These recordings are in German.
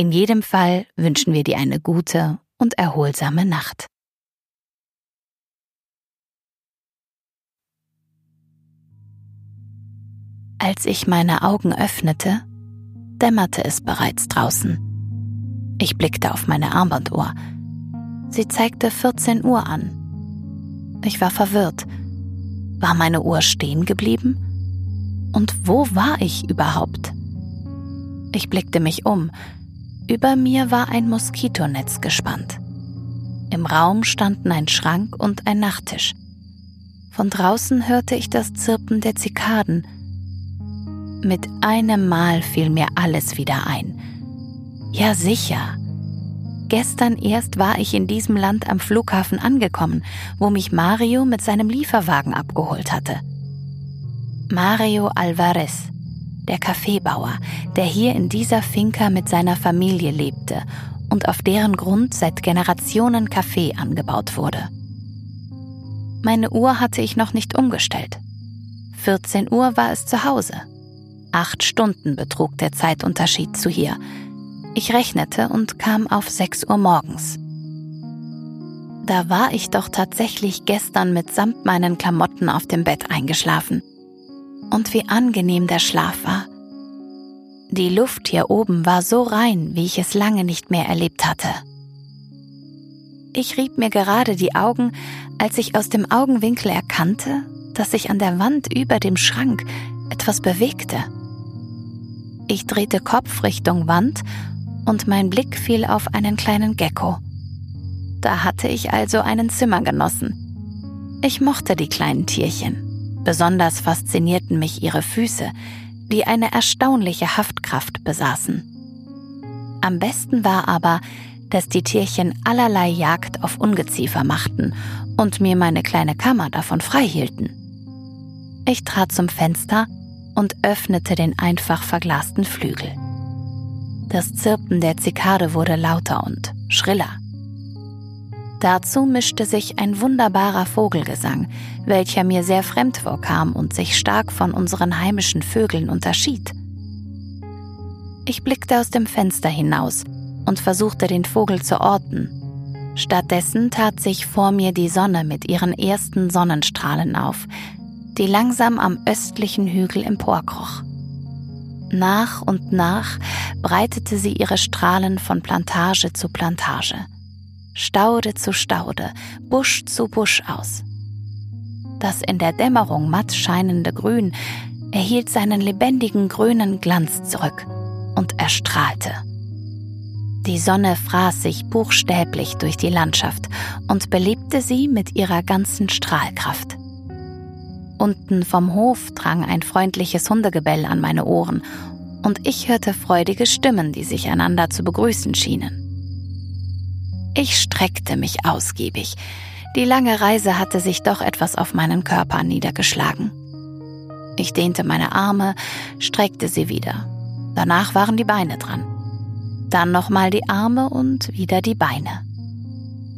In jedem Fall wünschen wir dir eine gute und erholsame Nacht. Als ich meine Augen öffnete, dämmerte es bereits draußen. Ich blickte auf meine Armbanduhr. Sie zeigte 14 Uhr an. Ich war verwirrt. War meine Uhr stehen geblieben? Und wo war ich überhaupt? Ich blickte mich um. Über mir war ein Moskitonetz gespannt. Im Raum standen ein Schrank und ein Nachttisch. Von draußen hörte ich das Zirpen der Zikaden. Mit einem Mal fiel mir alles wieder ein. Ja sicher. Gestern erst war ich in diesem Land am Flughafen angekommen, wo mich Mario mit seinem Lieferwagen abgeholt hatte. Mario Alvarez, der Kaffeebauer, der hier in dieser Finca mit seiner Familie lebte und auf deren Grund seit Generationen Kaffee angebaut wurde. Meine Uhr hatte ich noch nicht umgestellt. 14 Uhr war es zu Hause. Acht Stunden betrug der Zeitunterschied zu hier. Ich rechnete und kam auf 6 Uhr morgens. Da war ich doch tatsächlich gestern mitsamt meinen Klamotten auf dem Bett eingeschlafen und wie angenehm der Schlaf war. Die Luft hier oben war so rein, wie ich es lange nicht mehr erlebt hatte. Ich rieb mir gerade die Augen, als ich aus dem Augenwinkel erkannte, dass sich an der Wand über dem Schrank etwas bewegte. Ich drehte Kopf Richtung Wand und mein Blick fiel auf einen kleinen Gecko. Da hatte ich also einen Zimmergenossen. Ich mochte die kleinen Tierchen. Besonders faszinierten mich ihre Füße, die eine erstaunliche Haftkraft besaßen. Am besten war aber, dass die Tierchen allerlei Jagd auf Ungeziefer machten und mir meine kleine Kammer davon freihielten. Ich trat zum Fenster und öffnete den einfach verglasten Flügel. Das Zirpen der Zikade wurde lauter und schriller. Dazu mischte sich ein wunderbarer Vogelgesang, welcher mir sehr fremd vorkam und sich stark von unseren heimischen Vögeln unterschied. Ich blickte aus dem Fenster hinaus und versuchte den Vogel zu orten. Stattdessen tat sich vor mir die Sonne mit ihren ersten Sonnenstrahlen auf, die langsam am östlichen Hügel emporkroch. Nach und nach breitete sie ihre Strahlen von Plantage zu Plantage. Staude zu Staude, Busch zu Busch aus. Das in der Dämmerung matt scheinende Grün erhielt seinen lebendigen grünen Glanz zurück und erstrahlte. Die Sonne fraß sich buchstäblich durch die Landschaft und belebte sie mit ihrer ganzen Strahlkraft. Unten vom Hof drang ein freundliches Hundegebell an meine Ohren, und ich hörte freudige Stimmen, die sich einander zu begrüßen schienen. Ich streckte mich ausgiebig. Die lange Reise hatte sich doch etwas auf meinen Körper niedergeschlagen. Ich dehnte meine Arme, streckte sie wieder. Danach waren die Beine dran. Dann nochmal die Arme und wieder die Beine.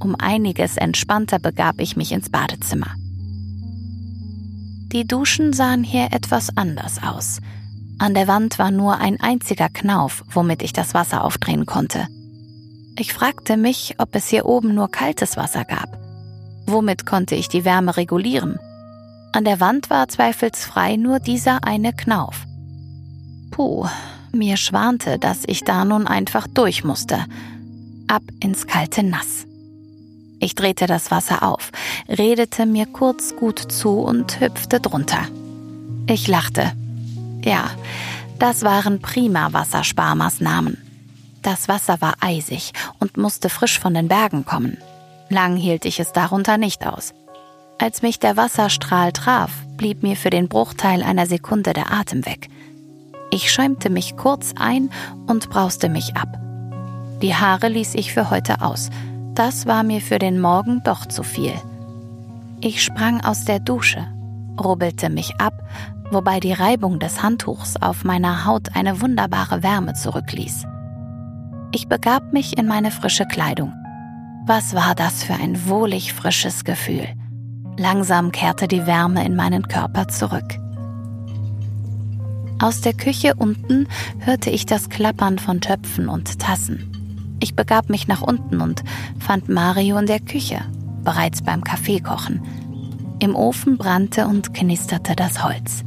Um einiges entspannter begab ich mich ins Badezimmer. Die Duschen sahen hier etwas anders aus. An der Wand war nur ein einziger Knauf, womit ich das Wasser aufdrehen konnte. Ich fragte mich, ob es hier oben nur kaltes Wasser gab. Womit konnte ich die Wärme regulieren? An der Wand war zweifelsfrei nur dieser eine Knauf. Puh, mir schwante, dass ich da nun einfach durch musste. Ab ins kalte Nass. Ich drehte das Wasser auf, redete mir kurz gut zu und hüpfte drunter. Ich lachte. Ja, das waren prima Wassersparmaßnahmen. Das Wasser war eisig und musste frisch von den Bergen kommen. Lang hielt ich es darunter nicht aus. Als mich der Wasserstrahl traf, blieb mir für den Bruchteil einer Sekunde der Atem weg. Ich schäumte mich kurz ein und brauste mich ab. Die Haare ließ ich für heute aus. Das war mir für den Morgen doch zu viel. Ich sprang aus der Dusche, rubbelte mich ab, wobei die Reibung des Handtuchs auf meiner Haut eine wunderbare Wärme zurückließ. Ich begab mich in meine frische Kleidung. Was war das für ein wohlig frisches Gefühl? Langsam kehrte die Wärme in meinen Körper zurück. Aus der Küche unten hörte ich das Klappern von Töpfen und Tassen. Ich begab mich nach unten und fand Mario in der Küche, bereits beim Kaffeekochen. Im Ofen brannte und knisterte das Holz.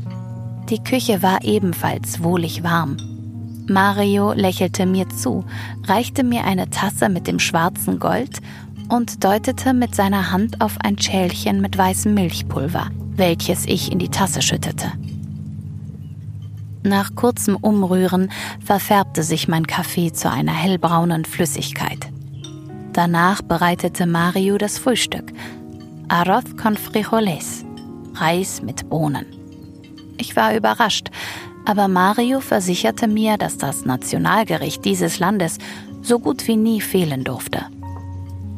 Die Küche war ebenfalls wohlig warm. Mario lächelte mir zu, reichte mir eine Tasse mit dem schwarzen Gold und deutete mit seiner Hand auf ein Schälchen mit weißem Milchpulver, welches ich in die Tasse schüttete. Nach kurzem Umrühren verfärbte sich mein Kaffee zu einer hellbraunen Flüssigkeit. Danach bereitete Mario das Frühstück. Arroz con frijoles, Reis mit Bohnen. Ich war überrascht, aber Mario versicherte mir, dass das Nationalgericht dieses Landes so gut wie nie fehlen durfte.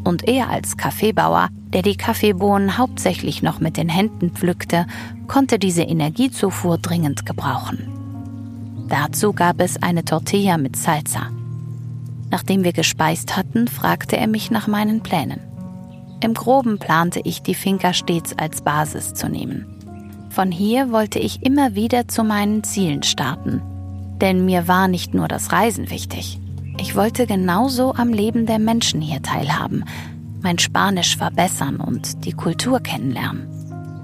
Und er als Kaffeebauer, der die Kaffeebohnen hauptsächlich noch mit den Händen pflückte, konnte diese Energiezufuhr dringend gebrauchen. Dazu gab es eine Tortilla mit Salsa. Nachdem wir gespeist hatten, fragte er mich nach meinen Plänen. Im groben plante ich, die Finca stets als Basis zu nehmen. Von hier wollte ich immer wieder zu meinen Zielen starten. Denn mir war nicht nur das Reisen wichtig. Ich wollte genauso am Leben der Menschen hier teilhaben, mein Spanisch verbessern und die Kultur kennenlernen.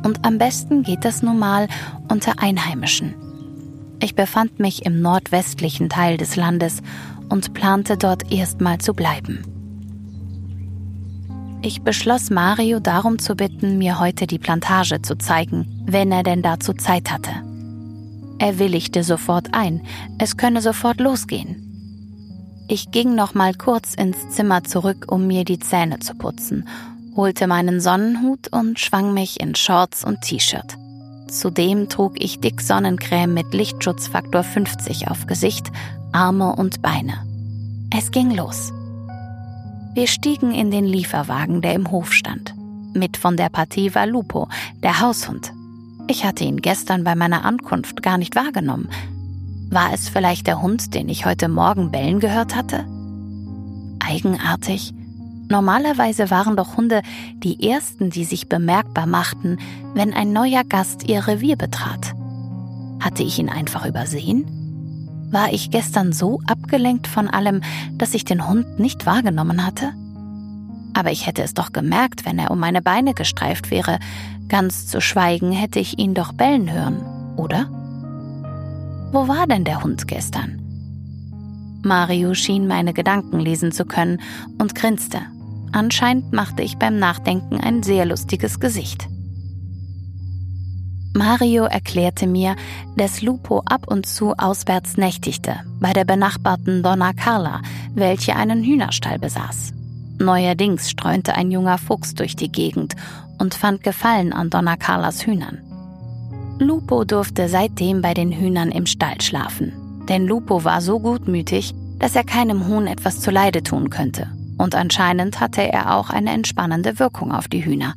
Und am besten geht das nun mal unter Einheimischen. Ich befand mich im nordwestlichen Teil des Landes und plante dort erstmal zu bleiben. Ich beschloss Mario darum zu bitten, mir heute die Plantage zu zeigen, wenn er denn dazu Zeit hatte. Er willigte sofort ein, es könne sofort losgehen. Ich ging noch mal kurz ins Zimmer zurück, um mir die Zähne zu putzen, holte meinen Sonnenhut und schwang mich in Shorts und T-Shirt. Zudem trug ich dick Sonnencreme mit Lichtschutzfaktor 50 auf Gesicht, Arme und Beine. Es ging los. Wir stiegen in den Lieferwagen, der im Hof stand. Mit von der Partie war Lupo, der Haushund. Ich hatte ihn gestern bei meiner Ankunft gar nicht wahrgenommen. War es vielleicht der Hund, den ich heute Morgen bellen gehört hatte? Eigenartig. Normalerweise waren doch Hunde die ersten, die sich bemerkbar machten, wenn ein neuer Gast ihr Revier betrat. Hatte ich ihn einfach übersehen? War ich gestern so abgelenkt von allem, dass ich den Hund nicht wahrgenommen hatte? Aber ich hätte es doch gemerkt, wenn er um meine Beine gestreift wäre. Ganz zu schweigen hätte ich ihn doch bellen hören, oder? Wo war denn der Hund gestern? Mario schien meine Gedanken lesen zu können und grinste. Anscheinend machte ich beim Nachdenken ein sehr lustiges Gesicht. Mario erklärte mir, dass Lupo ab und zu auswärts nächtigte, bei der benachbarten Donna Carla, welche einen Hühnerstall besaß. Neuerdings streunte ein junger Fuchs durch die Gegend und fand Gefallen an Donna Carlas Hühnern. Lupo durfte seitdem bei den Hühnern im Stall schlafen, denn Lupo war so gutmütig, dass er keinem Huhn etwas zuleide tun könnte und anscheinend hatte er auch eine entspannende Wirkung auf die Hühner.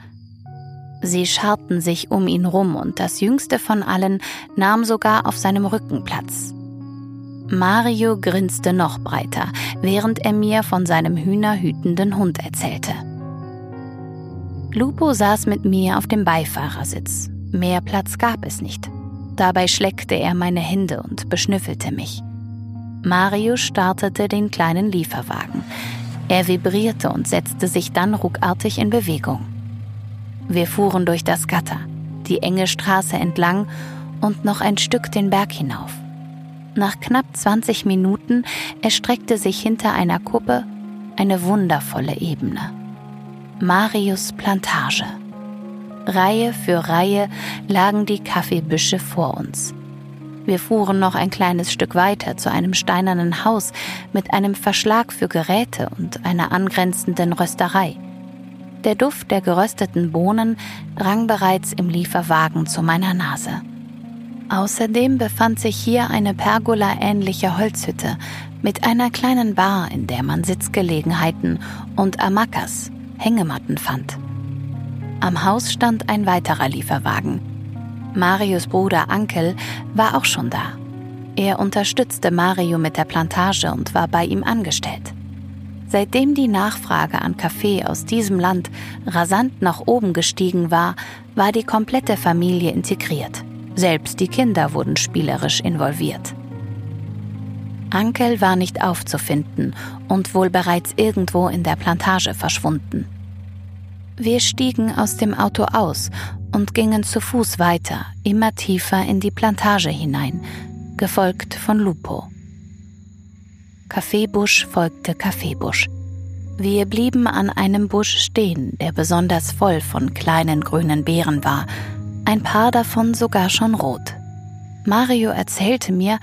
Sie scharten sich um ihn rum und das jüngste von allen nahm sogar auf seinem Rücken Platz. Mario grinste noch breiter, während er mir von seinem hühnerhütenden Hund erzählte. Lupo saß mit mir auf dem Beifahrersitz. Mehr Platz gab es nicht. Dabei schleckte er meine Hände und beschnüffelte mich. Mario startete den kleinen Lieferwagen. Er vibrierte und setzte sich dann ruckartig in Bewegung. Wir fuhren durch das Gatter, die enge Straße entlang und noch ein Stück den Berg hinauf. Nach knapp 20 Minuten erstreckte sich hinter einer Kuppe eine wundervolle Ebene. Marius Plantage. Reihe für Reihe lagen die Kaffeebüsche vor uns. Wir fuhren noch ein kleines Stück weiter zu einem steinernen Haus mit einem Verschlag für Geräte und einer angrenzenden Rösterei. Der Duft der gerösteten Bohnen drang bereits im Lieferwagen zu meiner Nase. Außerdem befand sich hier eine Pergola-ähnliche Holzhütte mit einer kleinen Bar, in der man Sitzgelegenheiten und Amakas, Hängematten fand. Am Haus stand ein weiterer Lieferwagen. Marius Bruder Ankel war auch schon da. Er unterstützte Mario mit der Plantage und war bei ihm angestellt. Seitdem die Nachfrage an Kaffee aus diesem Land rasant nach oben gestiegen war, war die komplette Familie integriert. Selbst die Kinder wurden spielerisch involviert. Ankel war nicht aufzufinden und wohl bereits irgendwo in der Plantage verschwunden. Wir stiegen aus dem Auto aus und gingen zu Fuß weiter, immer tiefer in die Plantage hinein, gefolgt von Lupo. Kaffeebusch folgte Kaffeebusch. Wir blieben an einem Busch stehen, der besonders voll von kleinen grünen Beeren war, ein paar davon sogar schon rot. Mario erzählte mir,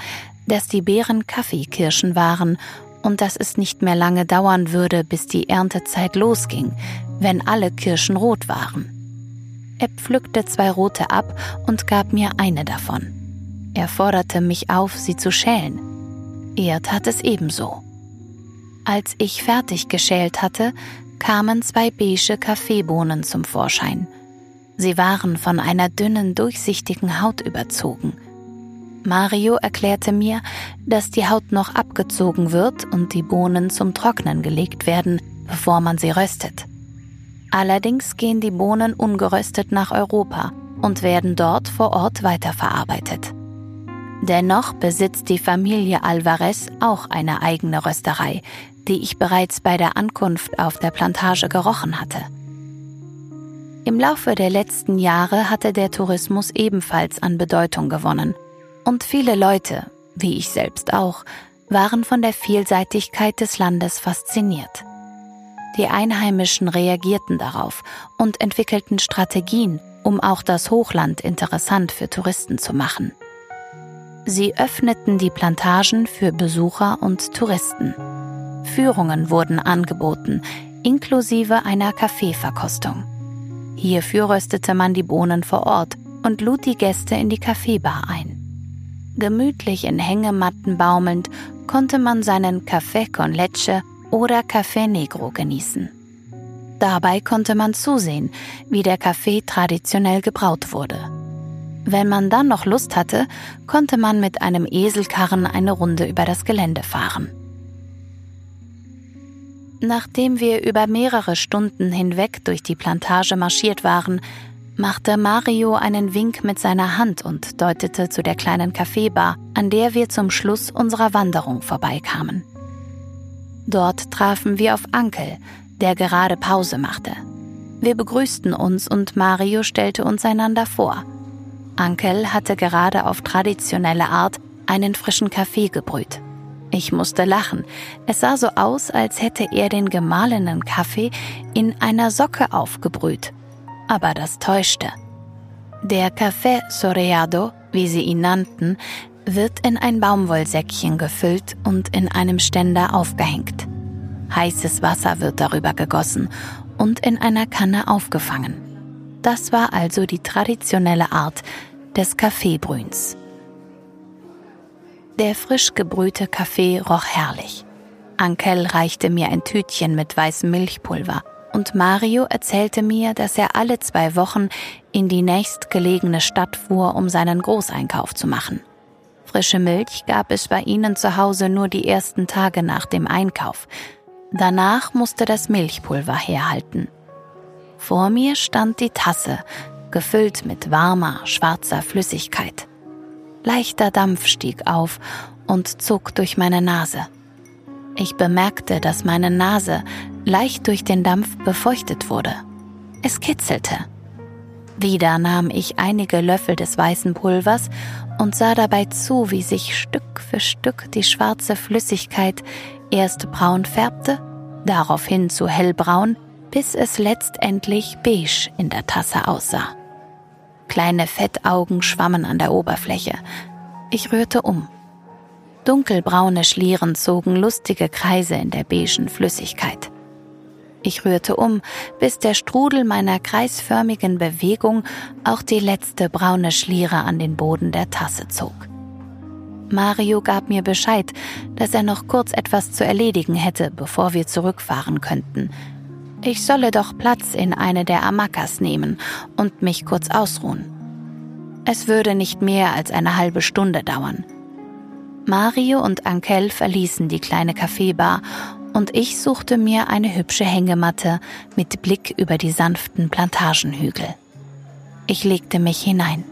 dass die Beeren Kaffeekirschen waren und dass es nicht mehr lange dauern würde, bis die Erntezeit losging, wenn alle Kirschen rot waren. Er pflückte zwei rote ab und gab mir eine davon. Er forderte mich auf, sie zu schälen. Er tat es ebenso. Als ich fertig geschält hatte, kamen zwei beige Kaffeebohnen zum Vorschein. Sie waren von einer dünnen, durchsichtigen Haut überzogen. Mario erklärte mir, dass die Haut noch abgezogen wird und die Bohnen zum Trocknen gelegt werden, bevor man sie röstet. Allerdings gehen die Bohnen ungeröstet nach Europa und werden dort vor Ort weiterverarbeitet. Dennoch besitzt die Familie Alvarez auch eine eigene Rösterei, die ich bereits bei der Ankunft auf der Plantage gerochen hatte. Im Laufe der letzten Jahre hatte der Tourismus ebenfalls an Bedeutung gewonnen und viele Leute, wie ich selbst auch, waren von der Vielseitigkeit des Landes fasziniert. Die Einheimischen reagierten darauf und entwickelten Strategien, um auch das Hochland interessant für Touristen zu machen. Sie öffneten die Plantagen für Besucher und Touristen. Führungen wurden angeboten, inklusive einer Kaffeeverkostung. Hierfür röstete man die Bohnen vor Ort und lud die Gäste in die Kaffeebar ein. Gemütlich in Hängematten baumelnd konnte man seinen Café con leche oder Café Negro genießen. Dabei konnte man zusehen, wie der Kaffee traditionell gebraut wurde. Wenn man dann noch Lust hatte, konnte man mit einem Eselkarren eine Runde über das Gelände fahren. Nachdem wir über mehrere Stunden hinweg durch die Plantage marschiert waren, machte Mario einen Wink mit seiner Hand und deutete zu der kleinen Kaffeebar, an der wir zum Schluss unserer Wanderung vorbeikamen. Dort trafen wir auf Ankel, der gerade Pause machte. Wir begrüßten uns und Mario stellte uns einander vor. Ankel hatte gerade auf traditionelle Art einen frischen Kaffee gebrüht. Ich musste lachen. Es sah so aus, als hätte er den gemahlenen Kaffee in einer Socke aufgebrüht. Aber das täuschte. Der Café Soreado, wie sie ihn nannten, wird in ein Baumwollsäckchen gefüllt und in einem Ständer aufgehängt. Heißes Wasser wird darüber gegossen und in einer Kanne aufgefangen. Das war also die traditionelle Art des Kaffeebrühens. Der frisch gebrühte Kaffee roch herrlich. Ankel reichte mir ein Tütchen mit weißem Milchpulver und Mario erzählte mir, dass er alle zwei Wochen in die nächstgelegene Stadt fuhr, um seinen Großeinkauf zu machen. Frische Milch gab es bei ihnen zu Hause nur die ersten Tage nach dem Einkauf. Danach musste das Milchpulver herhalten. Vor mir stand die Tasse, gefüllt mit warmer, schwarzer Flüssigkeit. Leichter Dampf stieg auf und zog durch meine Nase. Ich bemerkte, dass meine Nase leicht durch den Dampf befeuchtet wurde. Es kitzelte. Wieder nahm ich einige Löffel des weißen Pulvers und sah dabei zu, wie sich Stück für Stück die schwarze Flüssigkeit erst braun färbte, daraufhin zu hellbraun, bis es letztendlich beige in der Tasse aussah. Kleine Fettaugen schwammen an der Oberfläche. Ich rührte um. Dunkelbraune Schlieren zogen lustige Kreise in der beigen Flüssigkeit. Ich rührte um, bis der Strudel meiner kreisförmigen Bewegung auch die letzte braune Schliere an den Boden der Tasse zog. Mario gab mir Bescheid, dass er noch kurz etwas zu erledigen hätte, bevor wir zurückfahren könnten. Ich solle doch Platz in eine der Amakas nehmen und mich kurz ausruhen. Es würde nicht mehr als eine halbe Stunde dauern. Mario und Ankel verließen die kleine Kaffeebar und ich suchte mir eine hübsche Hängematte mit Blick über die sanften Plantagenhügel. Ich legte mich hinein.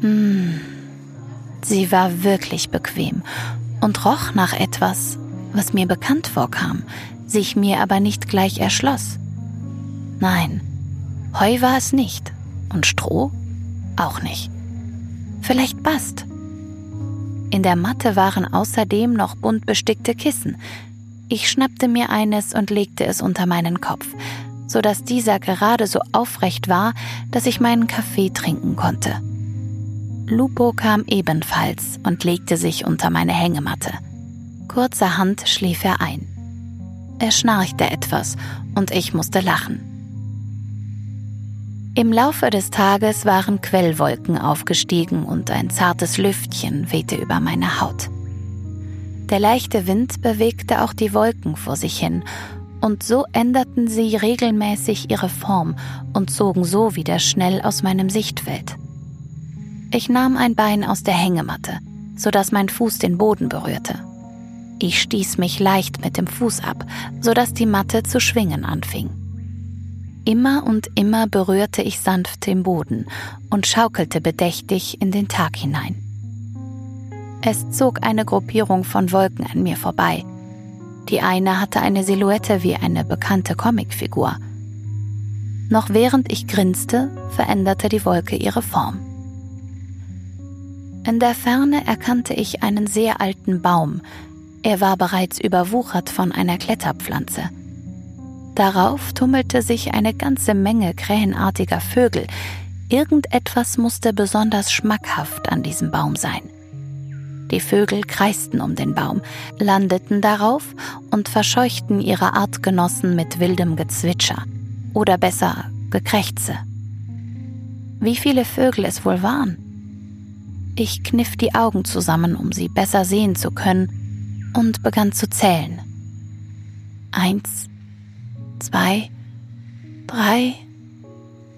Hm, sie war wirklich bequem und roch nach etwas, was mir bekannt vorkam, sich mir aber nicht gleich erschloss. Nein, Heu war es nicht und Stroh auch nicht. Vielleicht Bast. In der Matte waren außerdem noch bunt bestickte Kissen. Ich schnappte mir eines und legte es unter meinen Kopf, so dass dieser gerade so aufrecht war, dass ich meinen Kaffee trinken konnte. Lupo kam ebenfalls und legte sich unter meine Hängematte. Kurzerhand schlief er ein. Er schnarchte etwas und ich musste lachen. Im Laufe des Tages waren Quellwolken aufgestiegen und ein zartes Lüftchen wehte über meine Haut. Der leichte Wind bewegte auch die Wolken vor sich hin, und so änderten sie regelmäßig ihre Form und zogen so wieder schnell aus meinem Sichtfeld. Ich nahm ein Bein aus der Hängematte, so dass mein Fuß den Boden berührte. Ich stieß mich leicht mit dem Fuß ab, so dass die Matte zu schwingen anfing. Immer und immer berührte ich sanft den Boden und schaukelte bedächtig in den Tag hinein. Es zog eine Gruppierung von Wolken an mir vorbei. Die eine hatte eine Silhouette wie eine bekannte Comicfigur. Noch während ich grinste, veränderte die Wolke ihre Form. In der Ferne erkannte ich einen sehr alten Baum. Er war bereits überwuchert von einer Kletterpflanze. Darauf tummelte sich eine ganze Menge krähenartiger Vögel. Irgendetwas musste besonders schmackhaft an diesem Baum sein. Die Vögel kreisten um den Baum, landeten darauf und verscheuchten ihre Artgenossen mit wildem Gezwitscher oder besser Gekrächze. Wie viele Vögel es wohl waren? Ich kniff die Augen zusammen, um sie besser sehen zu können, und begann zu zählen. Eins, zwei, drei,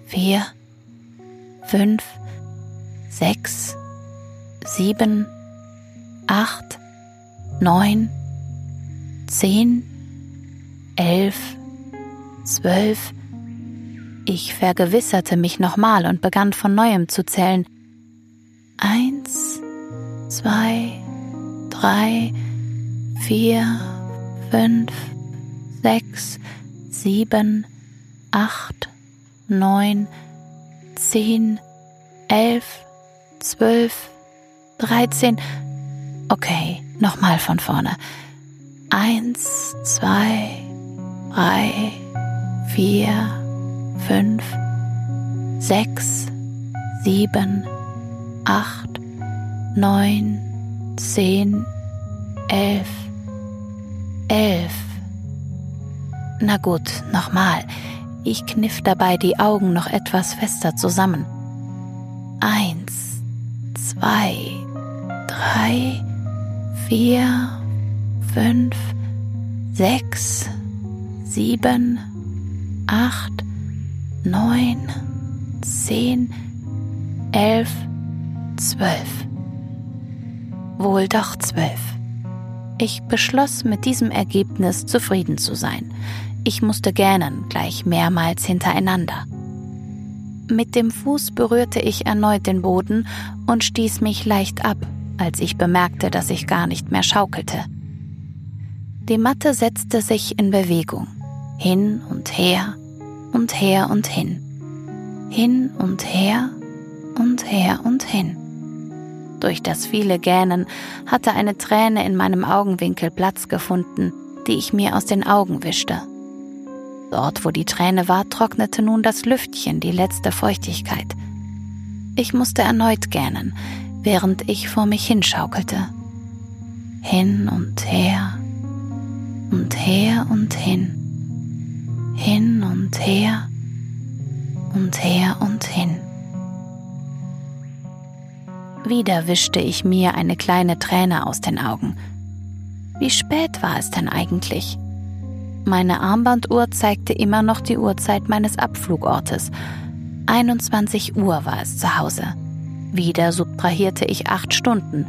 vier, fünf, sechs, sieben, acht, neun, zehn, elf, zwölf. Ich vergewisserte mich nochmal und begann von neuem zu zählen. Eins, zwei, drei, vier, fünf, sechs, sieben, acht, neun, zehn, elf, zwölf, dreizehn. Okay, nochmal von vorne. Eins, zwei, drei, vier, fünf, sechs, sieben, acht, neun, zehn, elf, elf. Na gut, nochmal. Ich kniff dabei die Augen noch etwas fester zusammen. Eins, zwei, drei, vier, fünf, sechs, sieben, acht, neun, zehn, elf, zwölf. Wohl doch zwölf. Ich beschloss, mit diesem Ergebnis zufrieden zu sein. Ich musste gähnen, gleich mehrmals hintereinander. Mit dem Fuß berührte ich erneut den Boden und stieß mich leicht ab, als ich bemerkte, dass ich gar nicht mehr schaukelte. Die Matte setzte sich in Bewegung, hin und her und her und hin, hin und her und her und hin. Durch das viele Gähnen hatte eine Träne in meinem Augenwinkel Platz gefunden, die ich mir aus den Augen wischte. Dort, wo die Träne war, trocknete nun das Lüftchen die letzte Feuchtigkeit. Ich musste erneut gähnen, während ich vor mich hinschaukelte. Hin und her und her und hin. Hin und her und her und hin. Wieder wischte ich mir eine kleine Träne aus den Augen. Wie spät war es denn eigentlich? Meine Armbanduhr zeigte immer noch die Uhrzeit meines Abflugortes. 21 Uhr war es zu Hause. Wieder subtrahierte ich acht Stunden.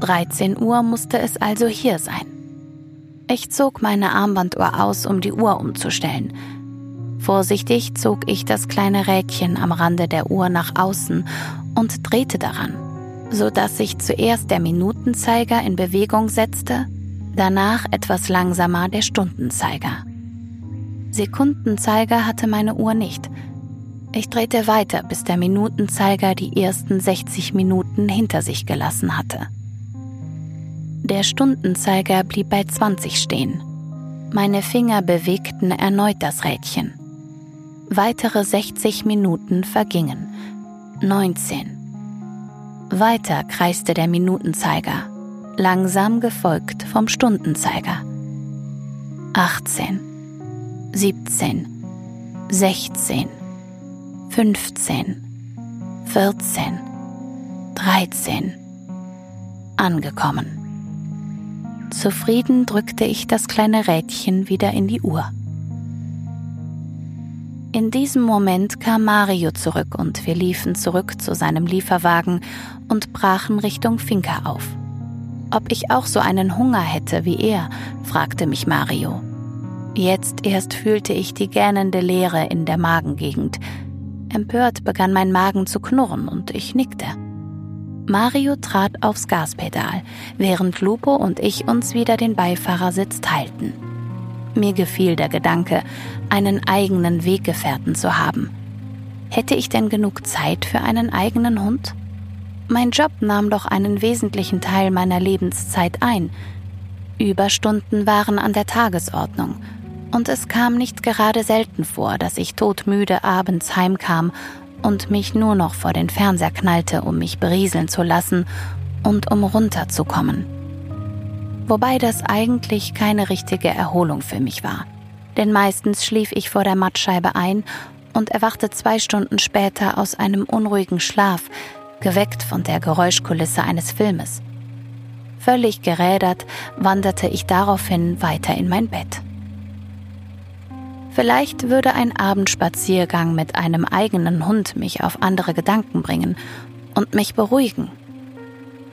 13 Uhr musste es also hier sein. Ich zog meine Armbanduhr aus, um die Uhr umzustellen. Vorsichtig zog ich das kleine Rädchen am Rande der Uhr nach außen und drehte daran, so dass sich zuerst der Minutenzeiger in Bewegung setzte, danach etwas langsamer der Stundenzeiger. Sekundenzeiger hatte meine Uhr nicht. Ich drehte weiter, bis der Minutenzeiger die ersten 60 Minuten hinter sich gelassen hatte. Der Stundenzeiger blieb bei 20 stehen. Meine Finger bewegten erneut das Rädchen. Weitere 60 Minuten vergingen. 19. Weiter kreiste der Minutenzeiger, langsam gefolgt vom Stundenzeiger. 18. 17. 16. 15. 14. 13. Angekommen. Zufrieden drückte ich das kleine Rädchen wieder in die Uhr. In diesem Moment kam Mario zurück und wir liefen zurück zu seinem Lieferwagen und brachen Richtung Finca auf. Ob ich auch so einen Hunger hätte wie er, fragte mich Mario. Jetzt erst fühlte ich die gähnende Leere in der Magengegend. Empört begann mein Magen zu knurren und ich nickte. Mario trat aufs Gaspedal, während Lupo und ich uns wieder den Beifahrersitz teilten. Mir gefiel der Gedanke, einen eigenen Weggefährten zu haben. Hätte ich denn genug Zeit für einen eigenen Hund? Mein Job nahm doch einen wesentlichen Teil meiner Lebenszeit ein. Überstunden waren an der Tagesordnung, und es kam nicht gerade selten vor, dass ich todmüde abends heimkam und mich nur noch vor den Fernseher knallte, um mich berieseln zu lassen und um runterzukommen. Wobei das eigentlich keine richtige Erholung für mich war, denn meistens schlief ich vor der Mattscheibe ein und erwachte zwei Stunden später aus einem unruhigen Schlaf, geweckt von der Geräuschkulisse eines Filmes. Völlig gerädert wanderte ich daraufhin weiter in mein Bett. Vielleicht würde ein Abendspaziergang mit einem eigenen Hund mich auf andere Gedanken bringen und mich beruhigen.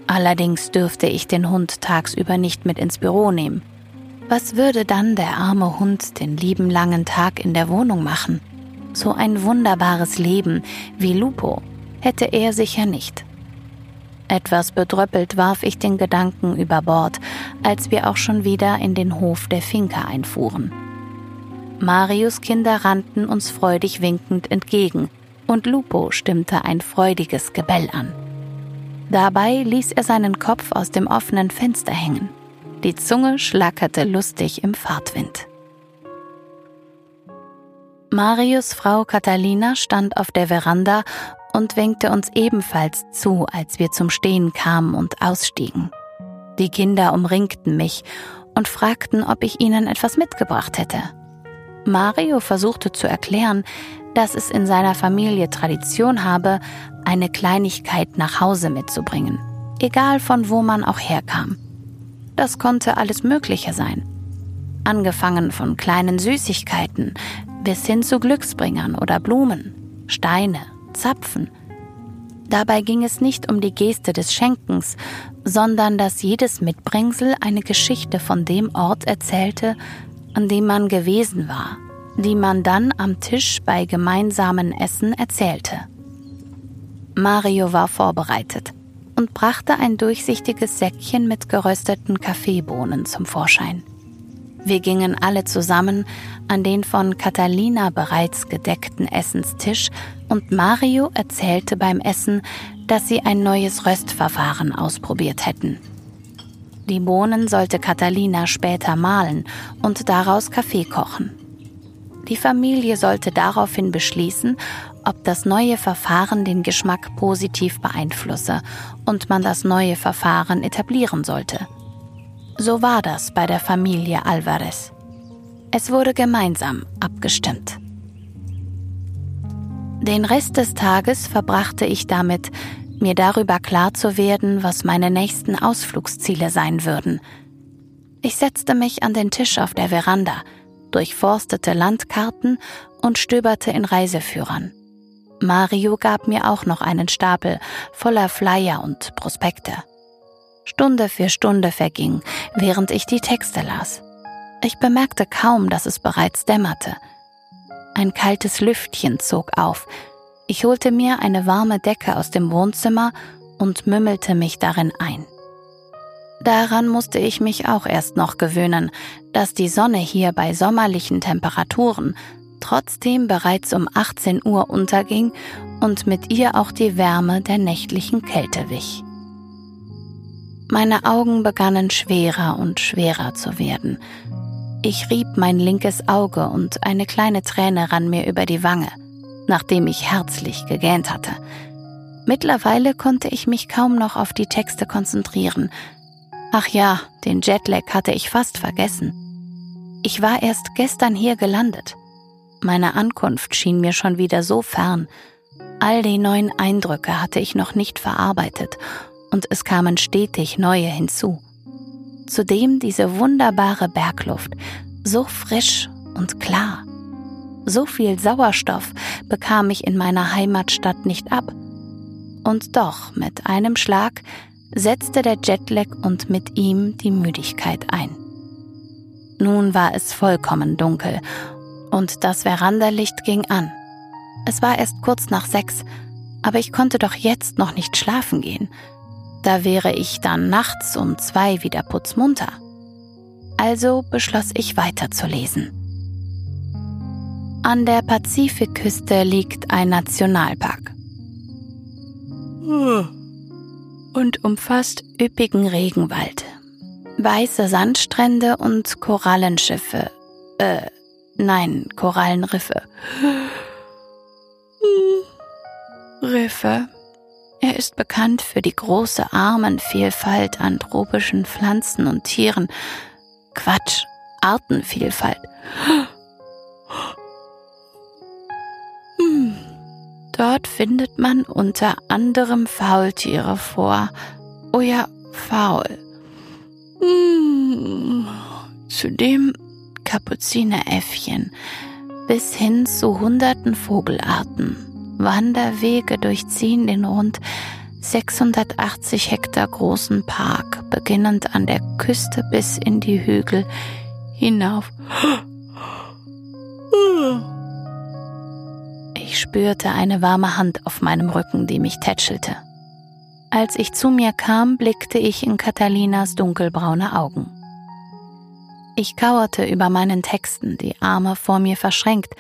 Allerdings dürfte ich den Hund tagsüber nicht mit ins Büro nehmen. Was würde dann der arme Hund den lieben langen Tag in der Wohnung machen? So ein wunderbares Leben wie Lupo hätte er sicher nicht. Etwas bedröppelt warf ich den Gedanken über Bord, als wir auch schon wieder in den Hof der Finca einfuhren. Marius Kinder rannten uns freudig winkend entgegen, und Lupo stimmte ein freudiges Gebell an. Dabei ließ er seinen Kopf aus dem offenen Fenster hängen. Die Zunge schlackerte lustig im Fahrtwind. Marius Frau Catalina stand auf der Veranda und winkte uns ebenfalls zu, als wir zum Stehen kamen und ausstiegen. Die Kinder umringten mich und fragten, ob ich ihnen etwas mitgebracht hätte. Mario versuchte zu erklären, dass es in seiner Familie Tradition habe, eine Kleinigkeit nach Hause mitzubringen, egal von wo man auch herkam. Das konnte alles Mögliche sein. Angefangen von kleinen Süßigkeiten bis hin zu Glücksbringern oder Blumen, Steine, Zapfen. Dabei ging es nicht um die Geste des Schenkens, sondern dass jedes Mitbringsel eine Geschichte von dem Ort erzählte, an dem man gewesen war, die man dann am Tisch bei gemeinsamen Essen erzählte. Mario war vorbereitet und brachte ein durchsichtiges Säckchen mit gerösteten Kaffeebohnen zum Vorschein. Wir gingen alle zusammen an den von Catalina bereits gedeckten Essenstisch und Mario erzählte beim Essen, dass sie ein neues Röstverfahren ausprobiert hätten. Die Bohnen sollte Catalina später mahlen und daraus Kaffee kochen. Die Familie sollte daraufhin beschließen, ob das neue Verfahren den Geschmack positiv beeinflusse und man das neue Verfahren etablieren sollte. So war das bei der Familie Alvarez. Es wurde gemeinsam abgestimmt. Den Rest des Tages verbrachte ich damit, mir darüber klar zu werden, was meine nächsten Ausflugsziele sein würden. Ich setzte mich an den Tisch auf der Veranda, durchforstete Landkarten und stöberte in Reiseführern. Mario gab mir auch noch einen Stapel voller Flyer und Prospekte. Stunde für Stunde verging, während ich die Texte las. Ich bemerkte kaum, dass es bereits dämmerte. Ein kaltes Lüftchen zog auf. Ich holte mir eine warme Decke aus dem Wohnzimmer und mümmelte mich darin ein. Daran musste ich mich auch erst noch gewöhnen, dass die Sonne hier bei sommerlichen Temperaturen trotzdem bereits um 18 Uhr unterging und mit ihr auch die Wärme der nächtlichen Kälte wich. Meine Augen begannen schwerer und schwerer zu werden. Ich rieb mein linkes Auge und eine kleine Träne rann mir über die Wange, nachdem ich herzlich gegähnt hatte. Mittlerweile konnte ich mich kaum noch auf die Texte konzentrieren. Ach ja, den Jetlag hatte ich fast vergessen. Ich war erst gestern hier gelandet. Meine Ankunft schien mir schon wieder so fern. All die neuen Eindrücke hatte ich noch nicht verarbeitet und es kamen stetig neue hinzu. Zudem diese wunderbare Bergluft, so frisch und klar. So viel Sauerstoff bekam ich in meiner Heimatstadt nicht ab. Und doch mit einem Schlag setzte der Jetlag und mit ihm die Müdigkeit ein. Nun war es vollkommen dunkel und das Verandalicht ging an. Es war erst kurz nach sechs, aber ich konnte doch jetzt noch nicht schlafen gehen. Da wäre ich dann nachts um zwei wieder putzmunter. Also beschloss ich weiterzulesen. An der Pazifikküste liegt ein Nationalpark. Und umfasst üppigen Regenwald, weiße Sandstrände und Korallenschiffe, äh, Nein, Korallenriffe. Riffe. Er ist bekannt für die große Armenvielfalt an tropischen Pflanzen und Tieren. Quatsch, Artenvielfalt. Dort findet man unter anderem Faultiere vor. Oh ja, faul. Hm. Zudem Kapuzineräffchen bis hin zu hunderten Vogelarten. Wanderwege durchziehen den rund 680 Hektar großen Park, beginnend an der Küste bis in die Hügel hinauf. Ich spürte eine warme Hand auf meinem Rücken, die mich tätschelte. Als ich zu mir kam, blickte ich in Katalinas dunkelbraune Augen. Ich kauerte über meinen Texten, die Arme vor mir verschränkt,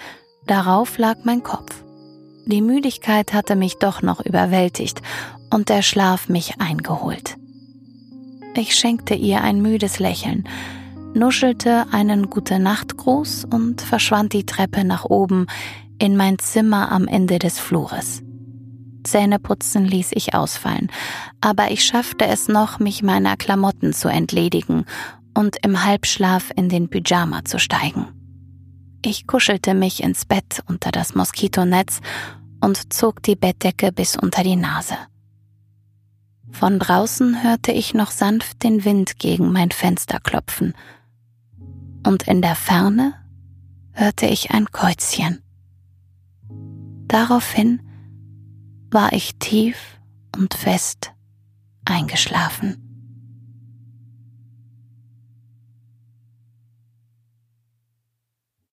darauf lag mein Kopf. Die Müdigkeit hatte mich doch noch überwältigt und der Schlaf mich eingeholt. Ich schenkte ihr ein müdes Lächeln, nuschelte einen gute Nachtgruß und verschwand die Treppe nach oben in mein Zimmer am Ende des Flures. Zähneputzen ließ ich ausfallen, aber ich schaffte es noch, mich meiner Klamotten zu entledigen und im Halbschlaf in den Pyjama zu steigen. Ich kuschelte mich ins Bett unter das Moskitonetz und zog die Bettdecke bis unter die Nase. Von draußen hörte ich noch sanft den Wind gegen mein Fenster klopfen, und in der Ferne hörte ich ein Käuzchen. Daraufhin war ich tief und fest eingeschlafen.